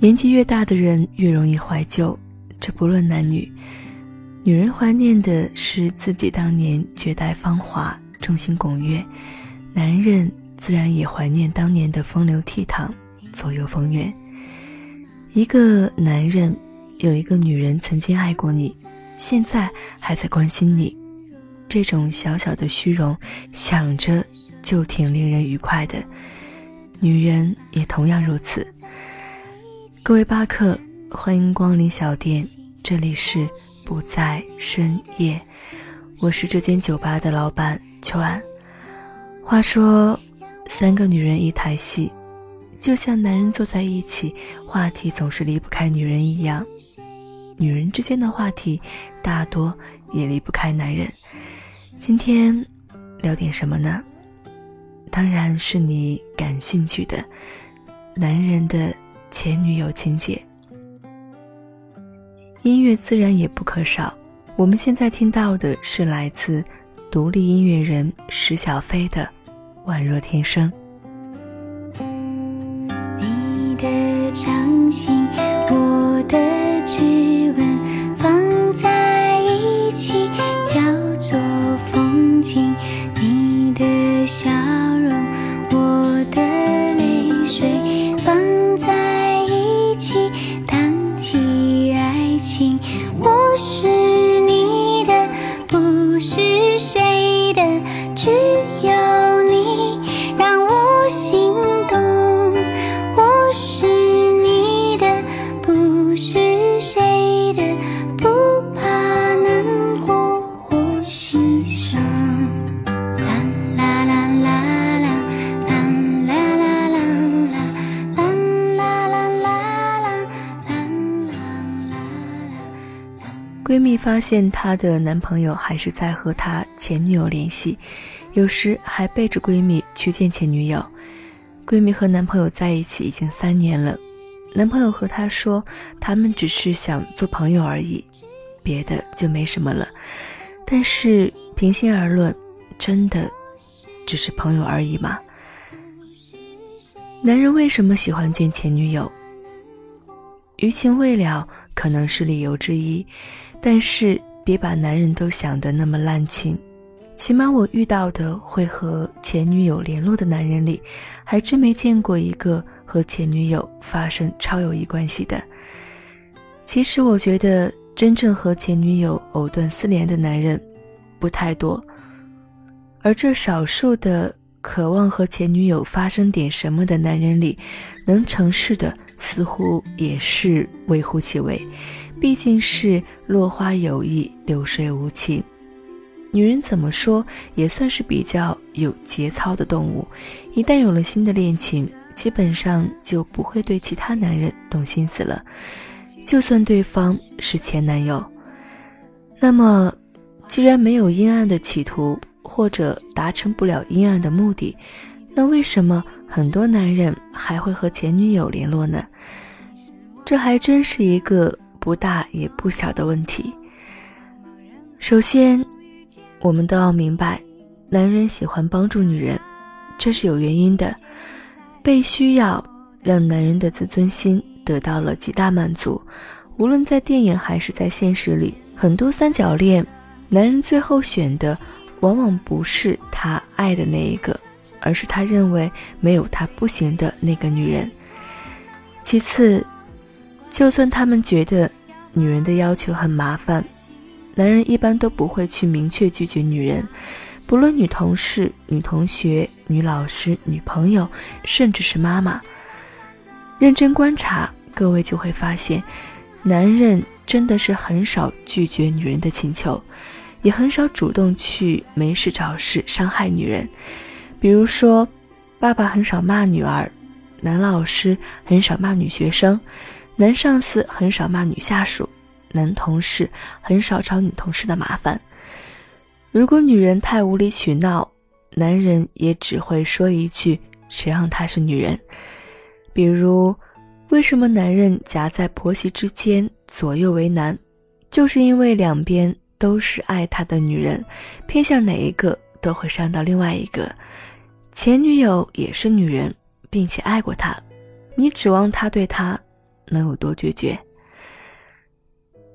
年纪越大的人越容易怀旧，这不论男女。女人怀念的是自己当年绝代芳华、众星拱月；男人自然也怀念当年的风流倜傥、左右逢源。一个男人有一个女人曾经爱过你，现在还在关心你，这种小小的虚荣，想着就挺令人愉快的。女人也同样如此。各位巴克，欢迎光临小店，这里是不在深夜，我是这间酒吧的老板秋安。话说，三个女人一台戏，就像男人坐在一起，话题总是离不开女人一样，女人之间的话题大多也离不开男人。今天聊点什么呢？当然是你感兴趣的，男人的。前女友情节，音乐自然也不可少。我们现在听到的是来自独立音乐人石小飞的《宛若天生》。你的掌心，我的蜜发现她的男朋友还是在和她前女友联系，有时还背着闺蜜去见前女友。闺蜜和男朋友在一起已经三年了，男朋友和她说，他们只是想做朋友而已，别的就没什么了。但是平心而论，真的只是朋友而已吗？男人为什么喜欢见前女友？余情未了可能是理由之一。但是别把男人都想得那么滥情，起码我遇到的会和前女友联络的男人里，还真没见过一个和前女友发生超友谊关系的。其实我觉得真正和前女友藕断丝连的男人不太多，而这少数的渴望和前女友发生点什么的男人里，能成事的似乎也是微乎其微。毕竟是落花有意，流水无情。女人怎么说也算是比较有节操的动物，一旦有了新的恋情，基本上就不会对其他男人动心思了，就算对方是前男友。那么，既然没有阴暗的企图，或者达成不了阴暗的目的，那为什么很多男人还会和前女友联络呢？这还真是一个。不大也不小的问题。首先，我们都要明白，男人喜欢帮助女人，这是有原因的。被需要让男人的自尊心得到了极大满足。无论在电影还是在现实里，很多三角恋，男人最后选的往往不是他爱的那一个，而是他认为没有他不行的那个女人。其次。就算他们觉得女人的要求很麻烦，男人一般都不会去明确拒绝女人。不论女同事、女同学、女老师、女朋友，甚至是妈妈，认真观察，各位就会发现，男人真的是很少拒绝女人的请求，也很少主动去没事找事伤害女人。比如说，爸爸很少骂女儿，男老师很少骂女学生。男上司很少骂女下属，男同事很少找女同事的麻烦。如果女人太无理取闹，男人也只会说一句：“谁让她是女人？”比如，为什么男人夹在婆媳之间左右为难？就是因为两边都是爱他的女人，偏向哪一个都会伤到另外一个。前女友也是女人，并且爱过他，你指望他对他能有多决绝？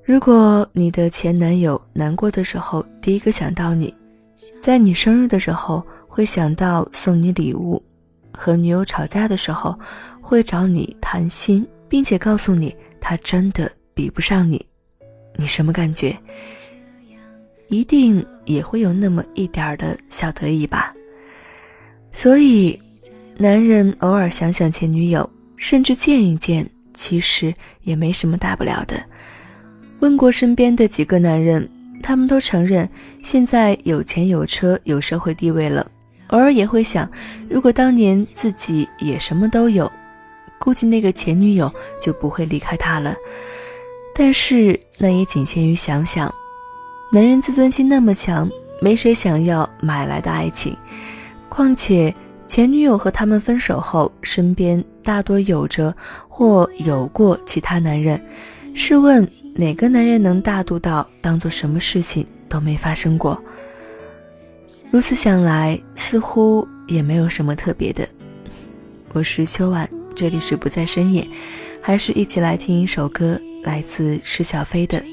如果你的前男友难过的时候第一个想到你，在你生日的时候会想到送你礼物，和女友吵架的时候会找你谈心，并且告诉你他真的比不上你，你什么感觉？一定也会有那么一点儿的小得意吧。所以，男人偶尔想想前女友，甚至见一见，其实也没什么大不了的。问过身边的几个男人，他们都承认现在有钱有车有社会地位了，偶尔也会想，如果当年自己也什么都有，估计那个前女友就不会离开他了。但是那也仅限于想想。男人自尊心那么强，没谁想要买来的爱情。况且前女友和他们分手后，身边大多有着或有过其他男人。试问哪个男人能大度到当做什么事情都没发生过？如此想来，似乎也没有什么特别的。我是秋晚，这里是不在深夜，还是一起来听一首歌，来自施小飞的。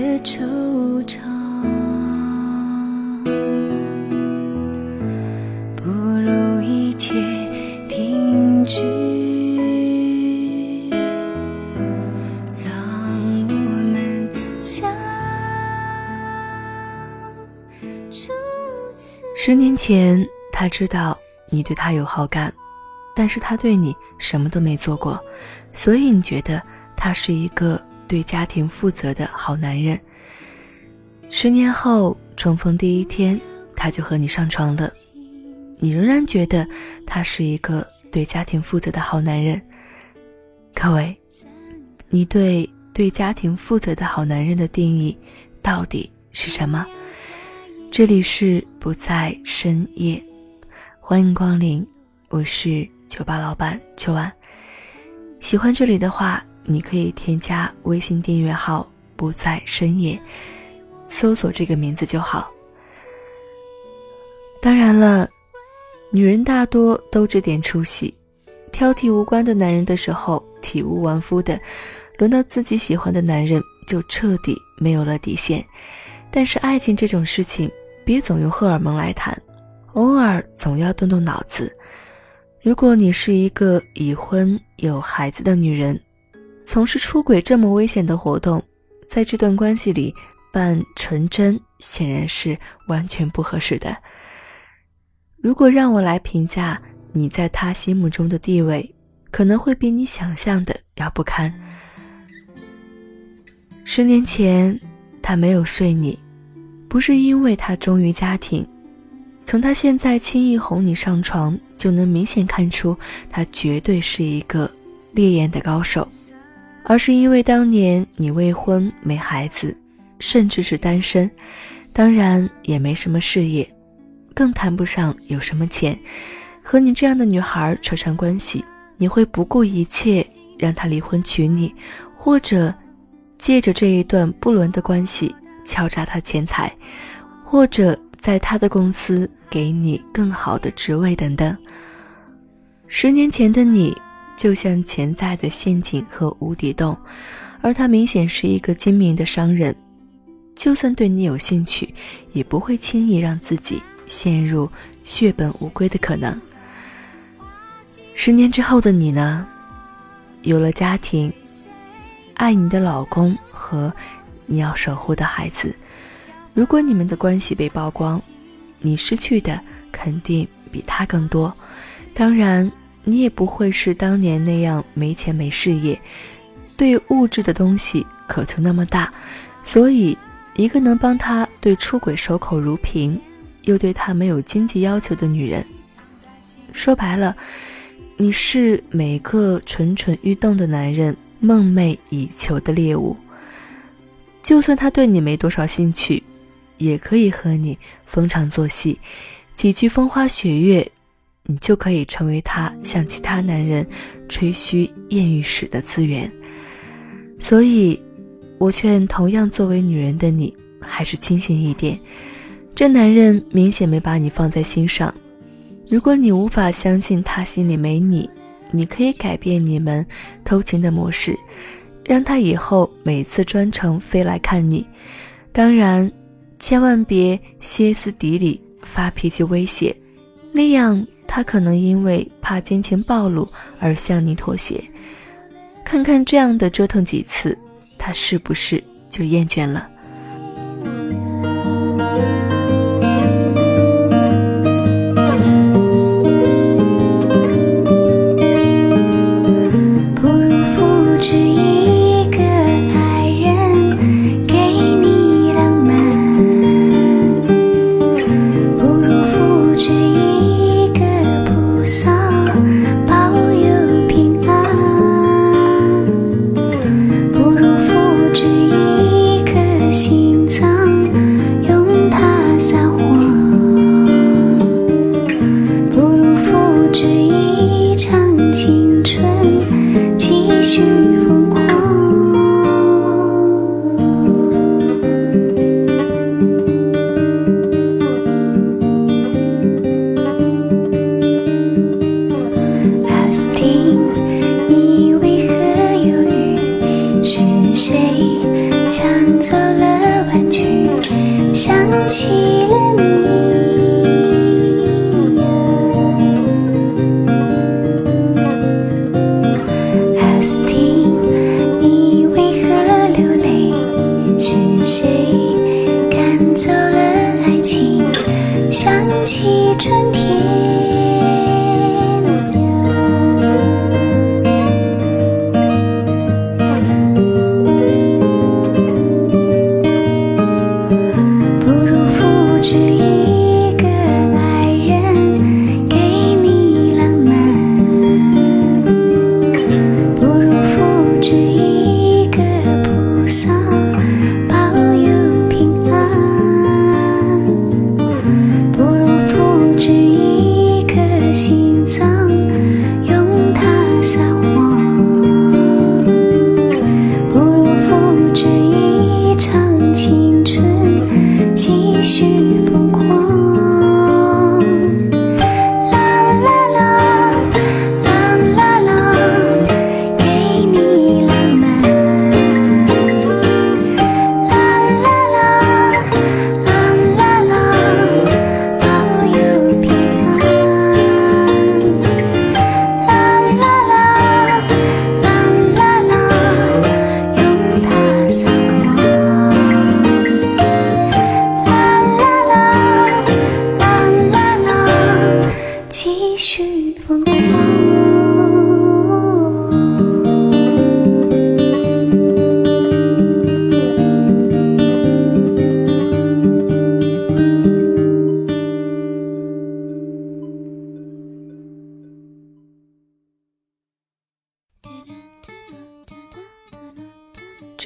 的惆怅。不如一切停止十年前，他知道你对他有好感，但是他对你什么都没做过，所以你觉得他是一个对家庭负责的好男人。十年后重逢第一天，他就和你上床了，你仍然觉得他是一个对家庭负责的好男人。各位，你对对家庭负责的好男人的定义到底是什么？这里是不在深夜，欢迎光临，我是酒吧老板秋晚。喜欢这里的话，你可以添加微信订阅号“不在深夜”，搜索这个名字就好。当然了，女人大多都这点出息，挑剔无关的男人的时候体无完肤的，轮到自己喜欢的男人就彻底没有了底线。但是爱情这种事情。别总用荷尔蒙来谈，偶尔总要动动脑子。如果你是一个已婚有孩子的女人，从事出轨这么危险的活动，在这段关系里扮纯真，显然是完全不合适的。如果让我来评价你在他心目中的地位，可能会比你想象的要不堪。十年前，他没有睡你。不是因为他忠于家庭，从他现在轻易哄你上床，就能明显看出他绝对是一个烈焰的高手，而是因为当年你未婚没孩子，甚至是单身，当然也没什么事业，更谈不上有什么钱。和你这样的女孩扯上关系，你会不顾一切让他离婚娶你，或者借着这一段不伦的关系敲诈他钱财，或者在他的公司给你更好的职位等等。十年前的你，就像潜在的陷阱和无底洞，而他明显是一个精明的商人，就算对你有兴趣，也不会轻易让自己陷入血本无归的可能。十年之后的你呢？有了家庭，爱你的老公和你要守护的孩子。如果你们的关系被曝光，你失去的肯定比他更多。当然，你也不会是当年那样没钱没事业，对物质的东西渴求那么大。所以，一个能帮他对出轨守口如瓶，又对他没有经济要求的女人，说白了。你是每个蠢蠢欲动的男人梦寐以求的猎物。就算他对你没多少兴趣，也可以和你逢场作戏，几句风花雪月，你就可以成为他向其他男人吹嘘艳遇史的资源。所以，我劝同样作为女人的你，还是清醒一点。这男人明显没把你放在心上。如果你无法相信他心里没你，你可以改变你们偷情的模式，让他以后每次专程飞来看你。当然，千万别歇斯底里发脾气威胁，那样他可能因为怕金钱暴露而向你妥协。看看这样的折腾几次，他是不是就厌倦了？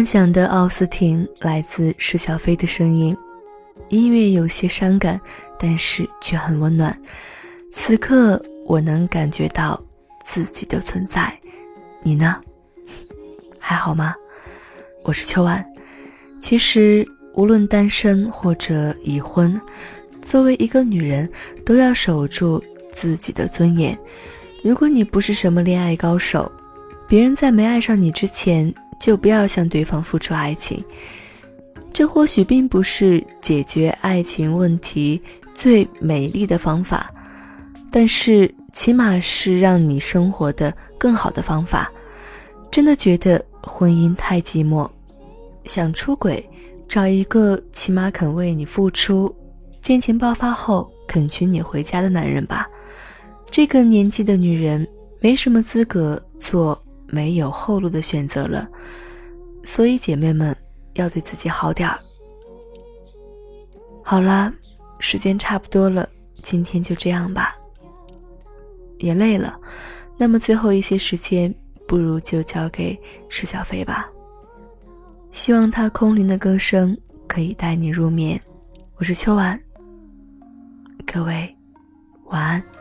幻想的奥斯汀来自施小飞的声音，音乐有些伤感，但是却很温暖。此刻我能感觉到自己的存在，你呢？还好吗？我是秋晚。其实无论单身或者已婚，作为一个女人，都要守住自己的尊严。如果你不是什么恋爱高手，别人在没爱上你之前。就不要向对方付出爱情，这或许并不是解决爱情问题最美丽的方法，但是起码是让你生活的更好的方法。真的觉得婚姻太寂寞，想出轨，找一个起码肯为你付出，恋情爆发后肯娶你回家的男人吧。这个年纪的女人没什么资格做。没有后路的选择了，所以姐妹们要对自己好点儿。好啦，时间差不多了，今天就这样吧。也累了，那么最后一些时间，不如就交给石小飞吧。希望他空灵的歌声可以带你入眠。我是秋晚，各位晚安。